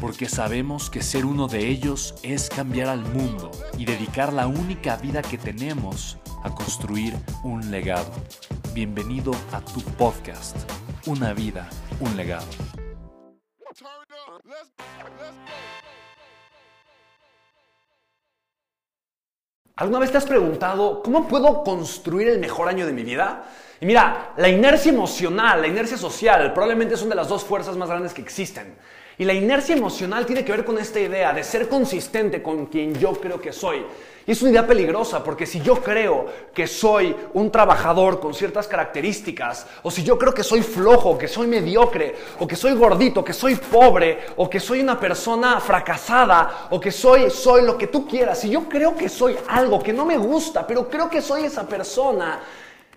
porque sabemos que ser uno de ellos es cambiar al mundo y dedicar la única vida que tenemos a construir un legado. Bienvenido a tu podcast, Una vida, un legado. ¿Alguna vez te has preguntado cómo puedo construir el mejor año de mi vida? Y mira, la inercia emocional, la inercia social, probablemente son de las dos fuerzas más grandes que existen. Y la inercia emocional tiene que ver con esta idea de ser consistente con quien yo creo que soy. Y es una idea peligrosa porque si yo creo que soy un trabajador con ciertas características, o si yo creo que soy flojo, que soy mediocre, o que soy gordito, que soy pobre, o que soy una persona fracasada, o que soy, soy lo que tú quieras, si yo creo que soy algo que no me gusta, pero creo que soy esa persona,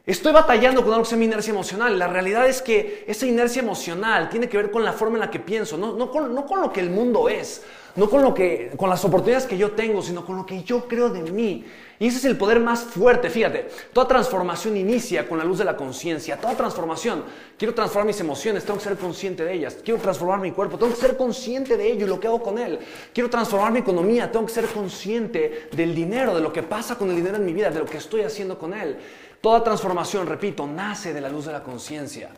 Estoy batallando con algo que se llama inercia emocional. La realidad es que esa inercia emocional tiene que ver con la forma en la que pienso, no, con, lo que el mundo es, no con, lo que, con las oportunidades que yo tengo, sino con lo que yo creo de mí. Y ese es el poder más fuerte. Fíjate, toda transformación inicia con la luz de la conciencia. Toda transformación. Quiero transformar mis emociones, tengo que ser consciente de ellas. Quiero transformar mi cuerpo, tengo que ser consciente de ello y lo que hago con él. Quiero transformar mi economía, tengo que ser consciente del dinero, de lo que pasa con el dinero en mi vida, de lo que estoy haciendo con él. Toda transformación, repito, nace de la luz de la conciencia.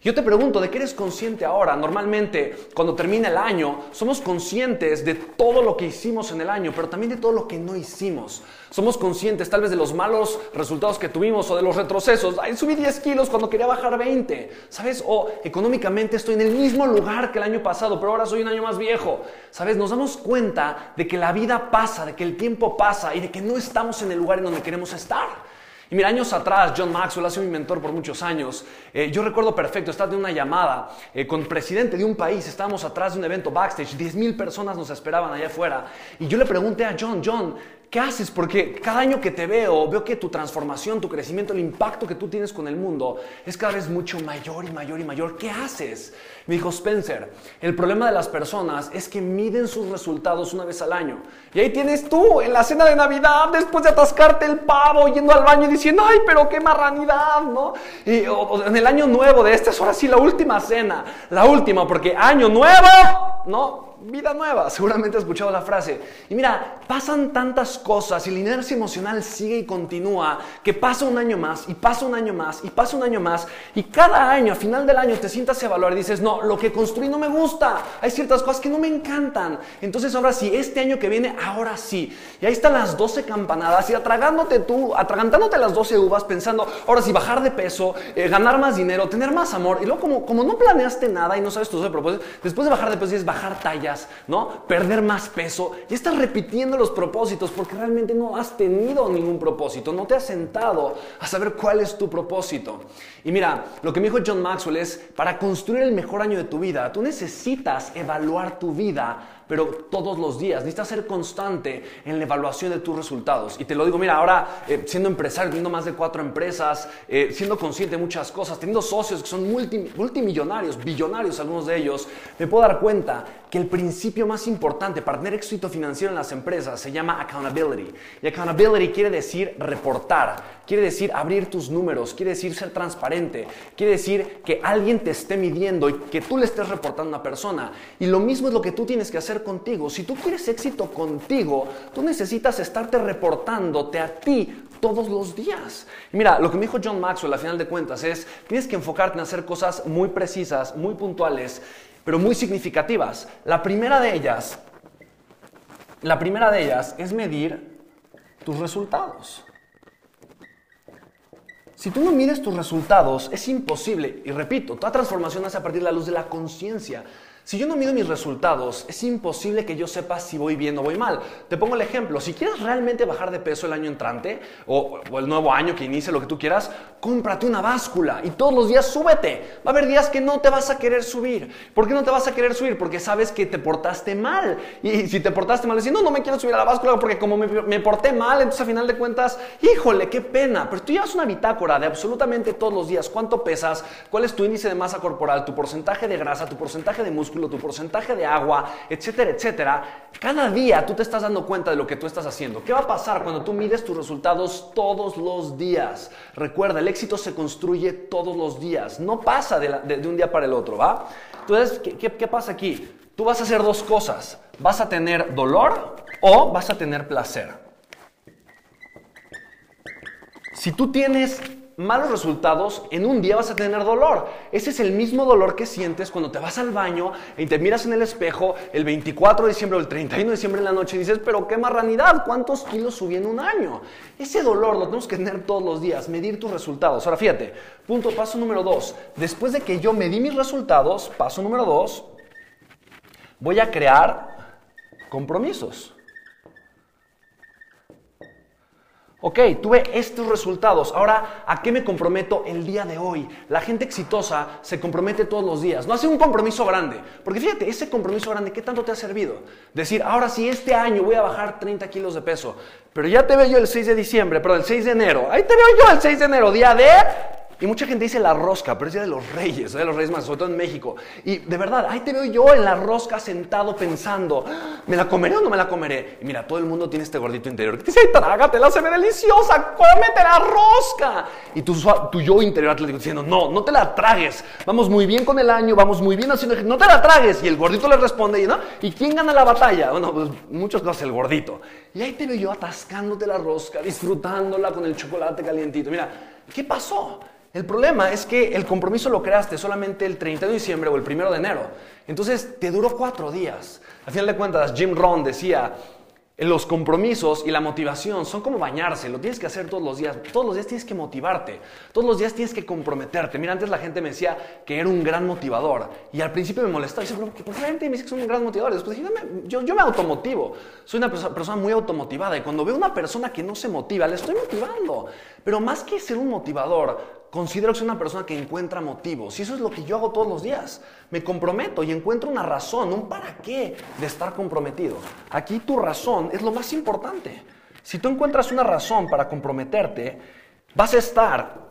Yo te pregunto, ¿de qué eres consciente ahora? Normalmente, cuando termina el año, somos conscientes de todo lo que hicimos en el año, pero también de todo lo que no hicimos. Somos conscientes tal vez de los malos resultados que tuvimos o de los retrocesos. Ay, subí 10 kilos cuando quería bajar 20, ¿sabes? O económicamente estoy en el mismo lugar que el año pasado, pero ahora soy un año más viejo. ¿Sabes? Nos damos cuenta de que la vida pasa, de que el tiempo pasa y de que no estamos en el lugar en donde queremos estar. Y mira, años atrás, John Maxwell ha sido mi mentor por muchos años. Eh, yo recuerdo perfecto, estaba en una llamada eh, con el presidente de un país, estábamos atrás de un evento backstage, 10.000 personas nos esperaban allá afuera. Y yo le pregunté a John, John, ¿qué haces? Porque cada año que te veo, veo que tu transformación, tu crecimiento, el impacto que tú tienes con el mundo es cada vez mucho mayor y mayor y mayor. ¿Qué haces? Me dijo Spencer, el problema de las personas es que miden sus resultados una vez al año. Y ahí tienes tú, en la cena de Navidad, después de atascarte el pavo, yendo al baño y diciendo, ay, pero qué marranidad, ¿no? Y en el año nuevo de este es ahora sí la última cena, la última, porque año nuevo, ¿no? Vida nueva. Seguramente has escuchado la frase. Y mira, pasan tantas cosas y la inercia emocional sigue y continúa que pasa un año más y pasa un año más y pasa un año más y cada año, a final del año, te sientas a evaluar y dices, no, lo que construí no me gusta. Hay ciertas cosas que no me encantan. Entonces ahora sí, este año que viene, ahora sí. Y ahí están las 12 campanadas y atragándote tú, atragantándote las 12 uvas pensando, ahora sí, bajar de peso, eh, ganar más dinero, tener más amor. Y luego como, como no planeaste nada y no sabes tus propósitos, después de bajar de peso es bajar ¿no? Perder más peso. Y estás repitiendo los propósitos porque realmente no has tenido ningún propósito, no te has sentado a saber cuál es tu propósito. Y mira, lo que me dijo John Maxwell es, para construir el mejor año de tu vida, tú necesitas evaluar tu vida pero todos los días. Necesitas ser constante en la evaluación de tus resultados. Y te lo digo, mira, ahora eh, siendo empresario, teniendo más de cuatro empresas, eh, siendo consciente de muchas cosas, teniendo socios que son multimillonarios, billonarios algunos de ellos, me puedo dar cuenta que el principio más importante para tener éxito financiero en las empresas se llama accountability. Y accountability quiere decir reportar, quiere decir abrir tus números, quiere decir ser transparente, quiere decir que alguien te esté midiendo y que tú le estés reportando a una persona. Y lo mismo es lo que tú tienes que hacer contigo. Si tú quieres éxito contigo, tú necesitas estarte reportándote a ti todos los días. mira, lo que me dijo John Maxwell a final de cuentas es, tienes que enfocarte en hacer cosas muy precisas, muy puntuales, pero muy significativas. La primera de ellas, la primera de ellas es medir tus resultados. Si tú no mides tus resultados, es imposible. Y repito, toda transformación hace a partir de la luz de la conciencia. Si yo no mido mis resultados, es imposible que yo sepa si voy bien o voy mal. Te pongo el ejemplo, si quieres realmente bajar de peso el año entrante o, el nuevo año que inicie, lo que tú quieras, cómprate una báscula y todos los días súbete. Va a haber días que no te vas a querer subir. ¿Por qué no te vas a querer subir? Porque sabes que te portaste mal. Y si te portaste mal, decir, no, no me quiero subir a la báscula porque como me, me porté mal, entonces a final de cuentas, híjole, qué pena. Pero tú llevas una bitácora de absolutamente todos los días. ¿Cuánto pesas? ¿Cuál es tu índice de masa corporal? ¿Tu porcentaje de grasa? ¿Tu porcentaje de músculo? Tu porcentaje de agua, etcétera, etcétera, cada día tú te estás dando cuenta de lo que tú estás haciendo. ¿Qué va a pasar cuando tú mides tus resultados todos los días? Recuerda, el éxito se construye todos los días, no pasa de, un día para el otro, ¿va? Entonces, ¿qué, ¿qué pasa aquí? Tú vas a hacer dos cosas. Vas a tener dolor o vas a tener placer. Si tú tienes malos resultados, en un día vas a tener dolor. Ese es el mismo dolor que sientes cuando te vas al baño y te miras en el espejo el 24 de diciembre o el 31 de diciembre en la noche y dices, pero qué marranidad, ¿cuántos kilos subí en un año? Ese dolor lo tenemos que tener todos los días, medir tus resultados. Ahora fíjate, punto, paso número dos. Después de que yo medí mis resultados, paso número dos, voy a crear compromisos. Ok, tuve estos resultados. Ahora, ¿a qué me comprometo el día de hoy? La gente exitosa se compromete todos los días. No hace un compromiso grande. Porque fíjate, ese compromiso grande, ¿qué tanto te ha servido? Decir, ahora sí, este año voy a bajar 30 kilos de peso. Pero ya te veo yo el 6 de diciembre, pero el 6 de enero. Ahí te veo yo el 6 de enero, día de y mucha gente dice la rosca, pero es día de los reyes, de los reyes más, sobre todo en México. Y de verdad, ahí te veo yo en la rosca sentado pensando, ¿me la comeré o no me la comeré? Y mira, todo el mundo tiene este gordito interior que te dice, trágatela, se ve deliciosa, cómete la rosca. Y tu, tu yo interior atlético diciendo, no, no te la tragues. Vamos muy bien con el año, vamos muy bien haciendo no te la tragues. Y el gordito le responde, ¿no? ¿Y quién gana la batalla? Bueno, pues muchos lo el gordito. Y ahí te veo yo atascándote la rosca, disfrutándola con el chocolate calientito. Mira, ¿qué pasó? El problema es que el compromiso lo creaste solamente el 30 de diciembre o el 1 de enero. Entonces te duró cuatro días. Al final de cuentas, Jim Rohn decía, los compromisos y la motivación son como bañarse, lo tienes que hacer todos los días. Todos los días tienes que motivarte, todos los días tienes que comprometerte. Mira, antes la gente me decía que era un gran motivador y al principio me molestaba. Y decía, ¿por qué la gente me dice que soy un gran motivador? Después dije, yo, yo me automotivo, soy una persona muy automotivada y cuando veo una persona que no se motiva, le estoy motivando. Pero más que ser un motivador, considero que soy una persona que encuentra motivos. Y eso es lo que yo hago todos los días. Me comprometo y encuentro una razón, un para qué de estar comprometido. Aquí tu razón es lo más importante. Si tú encuentras una razón para comprometerte, vas a estar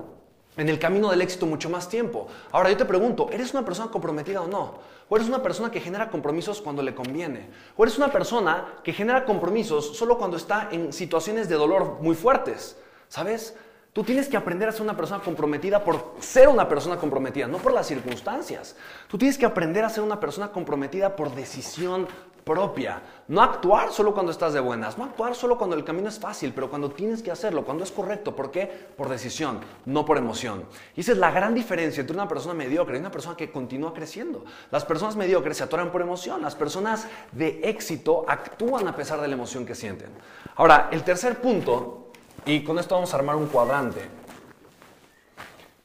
en el camino del éxito mucho más tiempo. Ahora yo te pregunto, ¿eres una persona comprometida o no? ¿O eres una persona que genera compromisos cuando le conviene? ¿O eres una persona que genera compromisos solo cuando está en situaciones de dolor muy fuertes? ¿Sabes? Tú tienes que aprender a ser una persona comprometida por ser una persona comprometida, no por las circunstancias. Tú tienes que aprender a ser una persona comprometida por decisión propia. No actuar solo cuando estás de buenas, no actuar solo cuando el camino es fácil, pero cuando tienes que hacerlo, cuando es correcto. ¿Por qué? Por decisión, no por emoción. Y esa es la gran diferencia entre una persona mediocre y una persona que continúa creciendo. Las personas mediocres se atoran por emoción, las personas de éxito actúan a pesar de la emoción que sienten. Ahora, el tercer punto y con esto vamos a armar un cuadrante.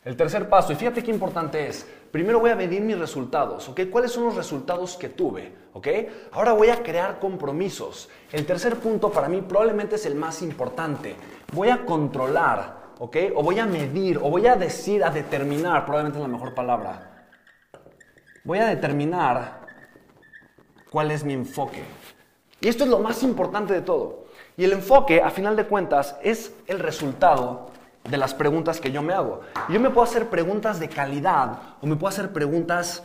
El tercer paso, y fíjate qué importante es. Primero voy a medir mis resultados, ¿ok? ¿Cuáles son los resultados que tuve? ¿Ok? Ahora voy a crear compromisos. El tercer punto para mí probablemente es el más importante. Voy a controlar, ¿ok? O voy a medir, o voy a decir, a determinar, probablemente es la mejor palabra. Voy a determinar cuál es mi enfoque. Y esto es lo más importante de todo. Y el enfoque, a final de cuentas, es el resultado de las preguntas que yo me hago. Yo me puedo hacer preguntas de calidad o me puedo hacer preguntas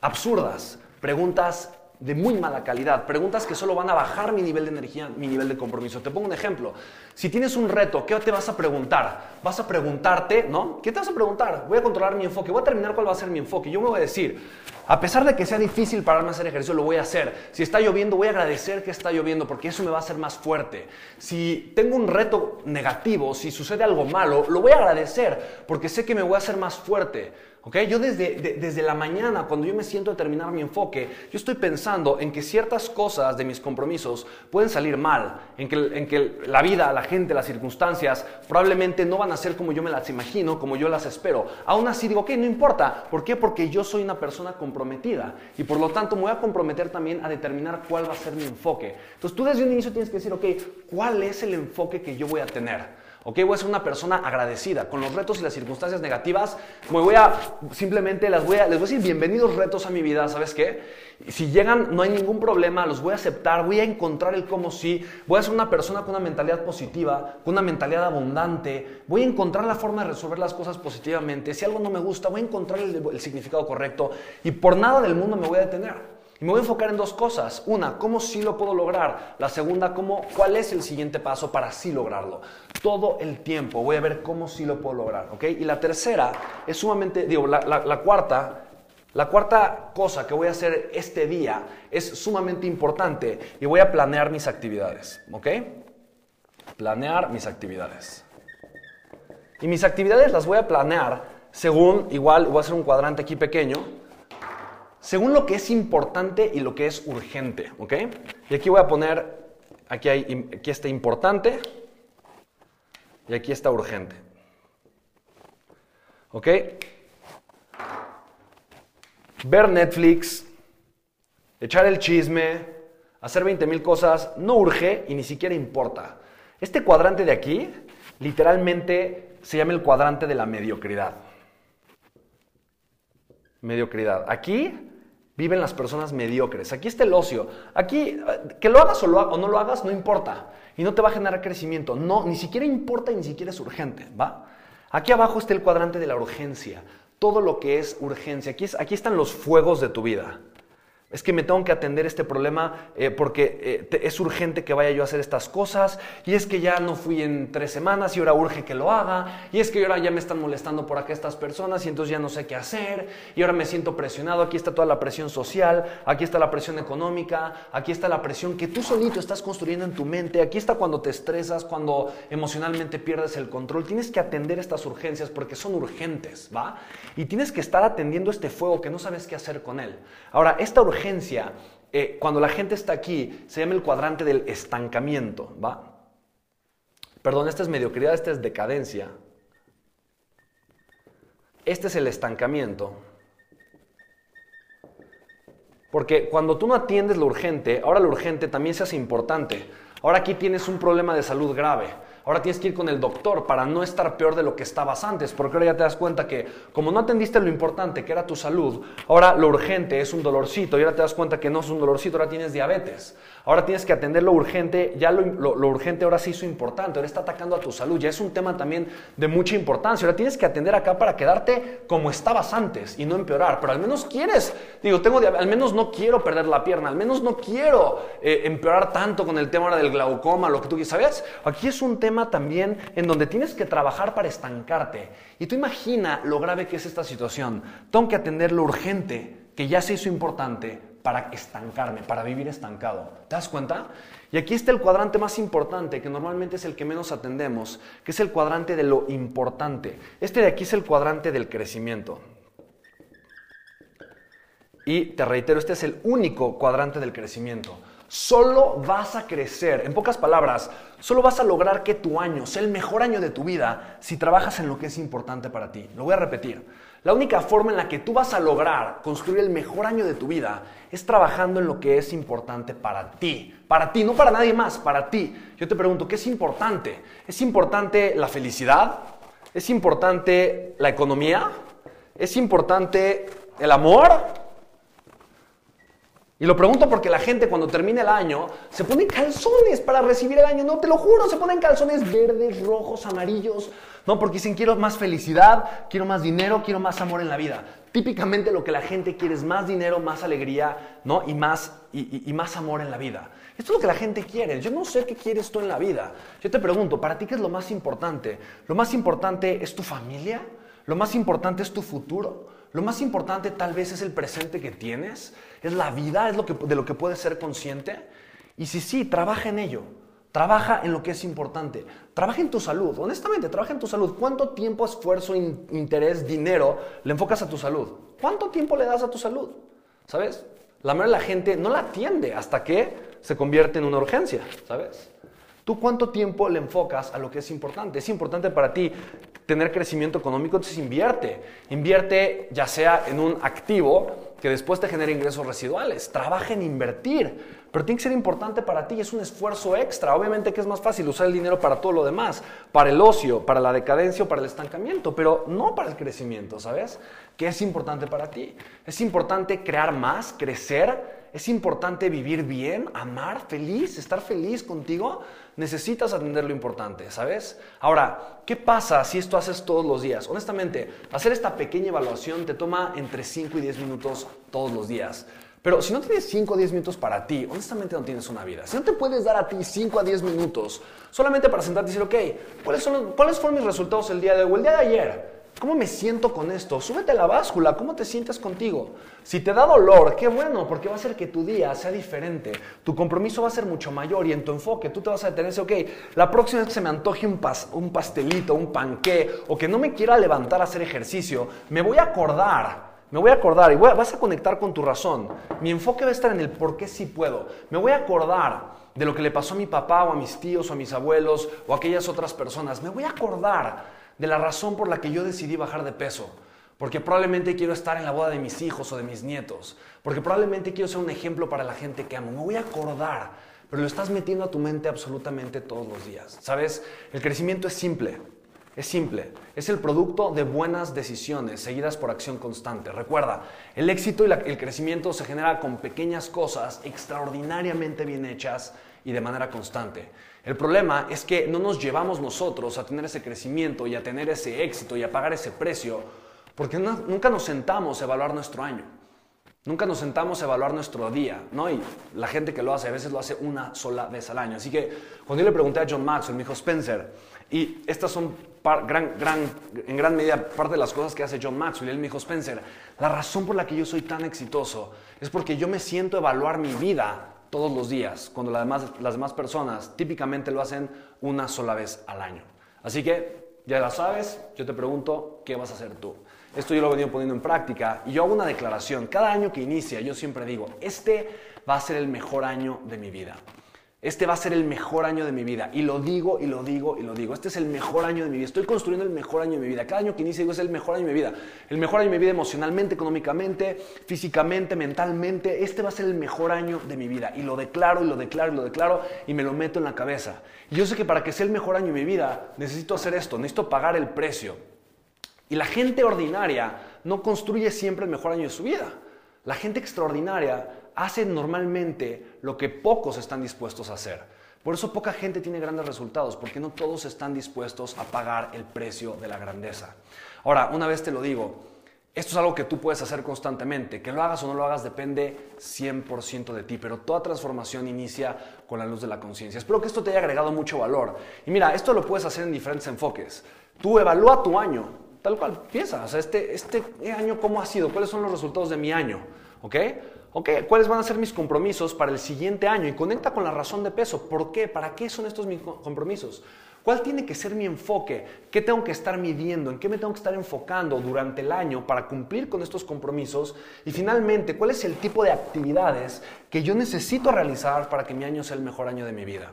absurdas, preguntas de muy mala calidad, preguntas que solo van a bajar mi nivel de energía, mi nivel de compromiso. Te pongo un ejemplo. Si tienes un reto, ¿qué te vas a preguntar? Vas a preguntarte, ¿no? ¿Qué te vas a preguntar? Voy a controlar mi enfoque, voy a terminar cuál va a ser mi enfoque. Yo me voy a decir, a pesar de que sea difícil pararme a hacer ejercicio, lo voy a hacer. Si está lloviendo, voy a agradecer que está lloviendo porque eso me va a hacer más fuerte. Si tengo un reto negativo, si sucede algo malo, lo voy a agradecer porque sé que me voy a hacer más fuerte. ¿Ok? Yo desde, desde la mañana, cuando yo me siento a terminar mi enfoque, yo estoy pensando en que ciertas cosas de mis compromisos pueden salir mal, en que, en que la vida, la gente, las circunstancias probablemente no van a ser como yo me las imagino, como yo las espero. Aún así digo, ok, no importa. ¿Por qué? Porque yo soy una persona y por lo tanto me voy a comprometer también a determinar cuál va a ser mi enfoque. Entonces tú desde un inicio tienes que decir, ok, ¿cuál es el enfoque que yo voy a tener? ¿Ok? Voy a ser una persona agradecida. Con los retos y las circunstancias negativas, me voy a, simplemente las voy a, les voy a decir bienvenidos retos a mi vida, ¿sabes qué? Si llegan, no hay ningún problema, los voy a aceptar, voy a encontrar el cómo sí, voy a ser una persona con una mentalidad positiva, con una mentalidad abundante, voy a encontrar la forma de resolver las cosas positivamente. Si algo no me gusta, voy a encontrar el, el significado correcto y por nada del mundo me voy a detener. Y me voy a enfocar en dos cosas. Una, cómo sí lo puedo lograr. La segunda, cómo, cuál es el siguiente paso para sí lograrlo. Todo el tiempo voy a ver cómo sí lo puedo lograr. ¿ok? Y la tercera es sumamente, digo, la, la cuarta, la cuarta cosa que voy a hacer este día es sumamente importante y voy a planear mis actividades. ¿Ok? Planear mis actividades. Y mis actividades las voy a planear según, igual voy a hacer un cuadrante aquí pequeño según lo que es importante y lo que es urgente, ¿ok? Y aquí voy a poner, aquí, hay, aquí está importante y aquí está urgente. ¿Ok? Ver Netflix, echar el chisme, hacer 20 mil cosas, no urge y ni siquiera importa. Este cuadrante de aquí, literalmente, se llama el cuadrante de la mediocridad. Mediocridad. Aquí viven las personas mediocres. Aquí está el ocio. Aquí, que lo hagas o, o, no lo hagas, no importa. Y no te va a generar crecimiento. No, ni siquiera importa y ni siquiera es urgente, ¿va? Aquí abajo está el cuadrante de la urgencia. Todo lo que es urgencia. Aquí, aquí están los fuegos de tu vida. Es que me tengo que atender este problema eh, porque eh, es urgente que vaya yo a hacer estas cosas. Y es que ya no fui en tres semanas y ahora urge que lo haga. Y es que ahora ya me están molestando por acá estas personas y entonces ya no sé qué hacer. Y ahora me siento presionado. Aquí está toda la presión social. Aquí está la presión económica. Aquí está la presión que tú solito estás construyendo en tu mente. Aquí está cuando te estresas, cuando emocionalmente pierdes el control. Tienes que atender estas urgencias porque son urgentes, ¿va? Y tienes que estar atendiendo este fuego que no sabes qué hacer con él. Ahora, esta urgencia eh, cuando la gente está aquí, se llama el cuadrante del estancamiento, ¿va? Perdón, esta es mediocridad, esta es decadencia. Este es el estancamiento. Porque cuando tú no atiendes lo urgente, ahora lo urgente también se hace importante. Ahora aquí tienes un problema de salud grave. Ahora tienes que ir con el doctor para no estar peor de lo que estabas antes, porque ahora ya te das cuenta que como no atendiste lo importante, que era tu salud, ahora lo urgente es un dolorcito y ahora te das cuenta que no es un dolorcito, ahora tienes diabetes. Ahora tienes que atender lo urgente, ya lo, urgente ahora se hizo importante, ahora está atacando a tu salud, ya es un tema también de mucha importancia. Ahora tienes que atender acá para quedarte como estabas antes y no empeorar, pero al menos quieres, digo, tengo al menos no quiero perder la pierna, al menos no quiero eh, empeorar tanto con el tema ahora del glaucoma, lo que tú quieres, ¿sabes? Aquí es un tema también en donde tienes que trabajar para estancarte. Y tú imagina lo grave que es esta situación. Tengo que atender lo urgente, que ya se hizo importante, para estancarme, para vivir estancado. ¿Te das cuenta? Y aquí está el cuadrante más importante, que normalmente es el que menos atendemos, que es el cuadrante de lo importante. Este de aquí es el cuadrante del crecimiento. Y te reitero, este es el único cuadrante del crecimiento. Solo vas a crecer, en pocas palabras, solo vas a lograr que tu año sea el mejor año de tu vida si trabajas en lo que es importante para ti. Lo voy a repetir. La única forma en la que tú vas a lograr construir el mejor año de tu vida es trabajando en lo que es importante para ti. Para ti, no para nadie más, para ti. Yo te pregunto, ¿qué es importante? ¿Es importante la felicidad? ¿Es importante la economía? ¿Es importante el amor? Y lo pregunto porque la gente cuando termina el año se pone calzones para recibir el año. No, te lo juro, se ponen calzones verdes, rojos, amarillos. No, porque dicen quiero más felicidad, quiero más dinero, quiero más amor en la vida. Típicamente lo que la gente quiere es más dinero, más alegría, ¿no? Y más, y, más amor en la vida. Esto es lo que la gente quiere. Yo no sé qué quieres tú en la vida. Yo te pregunto, ¿para ti qué es lo más importante? ¿Lo más importante es tu familia? ¿Lo más importante es tu futuro? Lo más importante tal vez es el presente que tienes, es la vida, es lo que, de lo que puedes ser consciente. Y si sí, trabaja en ello. Trabaja en lo que es importante. Trabaja en tu salud. Honestamente, trabaja en tu salud. ¿Cuánto tiempo, esfuerzo, interés, dinero le enfocas a tu salud? ¿Cuánto tiempo le das a tu salud? ¿Sabes? La mayoría de la gente no la atiende hasta que se convierte en una urgencia, ¿sabes? ¿Tú cuánto tiempo le enfocas a lo que es importante? Es importante para ti tener crecimiento económico, entonces invierte. Invierte ya sea en un activo que después te genere ingresos residuales. Trabaja en invertir. Pero tiene que ser importante para ti, es un esfuerzo extra. Obviamente que es más fácil usar el dinero para todo lo demás, para el ocio, para la decadencia o para el estancamiento, pero no para el crecimiento, ¿sabes? ¿Qué es importante para ti? Es importante crear más, crecer, es importante vivir bien, amar, feliz, estar feliz contigo. Necesitas atender lo importante, ¿sabes? Ahora, ¿qué pasa si esto haces todos los días? Honestamente, hacer esta pequeña evaluación te toma entre 5 y 10 minutos todos los días. Pero si no tienes 5 a 10 minutos para ti, honestamente no tienes una vida. Si no te puedes dar a ti 5 a 10 minutos solamente para sentarte y decir, ok, ¿cuáles, son ¿cuáles fueron mis resultados el día de hoy o el día de ayer? ¿Cómo me siento con esto? Súbete la báscula, ¿cómo te sientes contigo? Si te da dolor, qué bueno, porque va a hacer que tu día sea diferente. Tu compromiso va a ser mucho mayor y en tu enfoque tú te vas a detener ok, la próxima vez que se me antoje un, un pastelito, un panqué o que no me quiera levantar a hacer ejercicio, me voy a acordar me voy a acordar y vas a conectar con tu razón. Mi enfoque va a estar en el por qué sí puedo. Me voy a acordar de lo que le pasó a mi papá o a mis tíos o a mis abuelos o a aquellas otras personas. Me voy a acordar de la razón por la que yo decidí bajar de peso. Porque probablemente quiero estar en la boda de mis hijos o de mis nietos. Porque probablemente quiero ser un ejemplo para la gente que amo. Me voy a acordar. Pero lo estás metiendo a tu mente absolutamente todos los días. ¿Sabes? El crecimiento es simple. Es simple, es el producto de buenas decisiones seguidas por acción constante. Recuerda, el éxito y el crecimiento se genera con pequeñas cosas extraordinariamente bien hechas y de manera constante. El problema es que no nos llevamos nosotros a tener ese crecimiento y a tener ese éxito y a pagar ese precio porque nunca nos sentamos a evaluar nuestro año. Nunca nos sentamos a evaluar nuestro día, ¿no? Y la gente que lo hace a veces lo hace una sola vez al año. Así que cuando yo le pregunté a John Maxwell, me dijo, Spencer, y estas son gran, gran, en gran medida parte de las cosas que hace John Maxwell. Él me dijo, Spencer, la razón por la que yo soy tan exitoso es porque yo me siento evaluar mi vida todos los días, cuando las demás, las demás personas típicamente lo hacen una sola vez al año. Así que, ya la sabes, yo te pregunto, ¿qué vas a hacer tú? Esto yo lo he venido poniendo en práctica y yo hago una declaración. Cada año que inicia, yo siempre digo, este va a ser el mejor año de mi vida. Este va a ser el mejor año de mi vida. Y lo digo y lo digo y lo digo. Este es el mejor año de mi vida. Estoy construyendo el mejor año de mi vida. Cada año que inicia digo es el mejor año de mi vida. El mejor año de mi vida emocionalmente, económicamente, físicamente, mentalmente. Este va a ser el mejor año de mi vida. Y lo declaro y lo declaro y lo declaro y me lo meto en la cabeza. Y yo sé que para que sea el mejor año de mi vida necesito hacer esto. Necesito pagar el precio. Y la gente ordinaria no construye siempre el mejor año de su vida. La gente extraordinaria hace normalmente lo que pocos están dispuestos a hacer. Por eso poca gente tiene grandes resultados, porque no todos están dispuestos a pagar el precio de la grandeza. Ahora, una vez te lo digo, esto es algo que tú puedes hacer constantemente. Que lo hagas o no lo hagas depende 100% de ti, pero toda transformación inicia con la luz de la conciencia. Espero que esto te haya agregado mucho valor. Y mira, esto lo puedes hacer en diferentes enfoques. Tú evalúa tu año, tal cual, piensa, o sea, este, este año cómo ha sido, cuáles son los resultados de mi año, ¿ok? Ok, ¿cuáles van a ser mis compromisos para el siguiente año? Y conecta con la razón de peso. ¿Por qué? ¿Para qué son estos mis compromisos? ¿Cuál tiene que ser mi enfoque? ¿Qué tengo que estar midiendo? ¿En qué me tengo que estar enfocando durante el año para cumplir con estos compromisos? Y finalmente, ¿cuál es el tipo de actividades que yo necesito realizar para que mi año sea el mejor año de mi vida?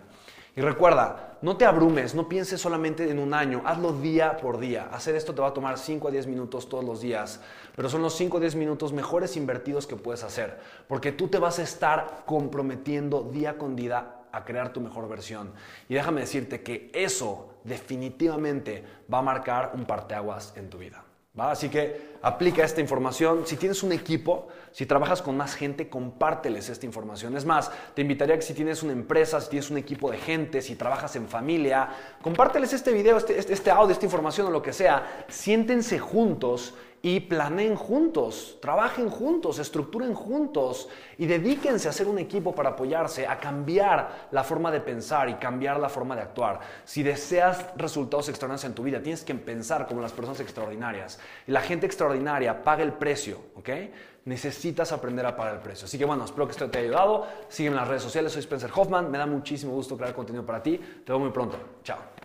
Y recuerda, no te abrumes, no pienses solamente en un año, hazlo día por día. Hacer esto te va a tomar 5 a 10 minutos todos los días, pero son los 5 o 10 minutos mejores invertidos que puedes hacer, porque tú te vas a estar comprometiendo día con día a crear tu mejor versión. Y déjame decirte que eso definitivamente va a marcar un parteaguas en tu vida. Así que aplica esta información. Si tienes un equipo, si trabajas con más gente, compárteles esta información. Es más, te invitaría que si tienes una empresa, si tienes un equipo de gente, si trabajas en familia, compárteles este video, este, este, este audio, esta información o lo que sea. Siéntense juntos y planeen juntos, trabajen juntos, estructuren juntos y dedíquense a ser un equipo para apoyarse, a cambiar la forma de pensar y cambiar la forma de actuar. Si deseas resultados extraordinarios en tu vida, tienes que pensar como las personas extraordinarias. Y la gente extraordinaria extraordinaria pague el precio, ¿ok? Necesitas aprender a pagar el precio. Así que bueno, espero que esto te haya ayudado. Sígueme en las redes sociales, soy Spencer Hoffman. Me da muchísimo gusto crear contenido para ti. Te veo muy pronto. Chao.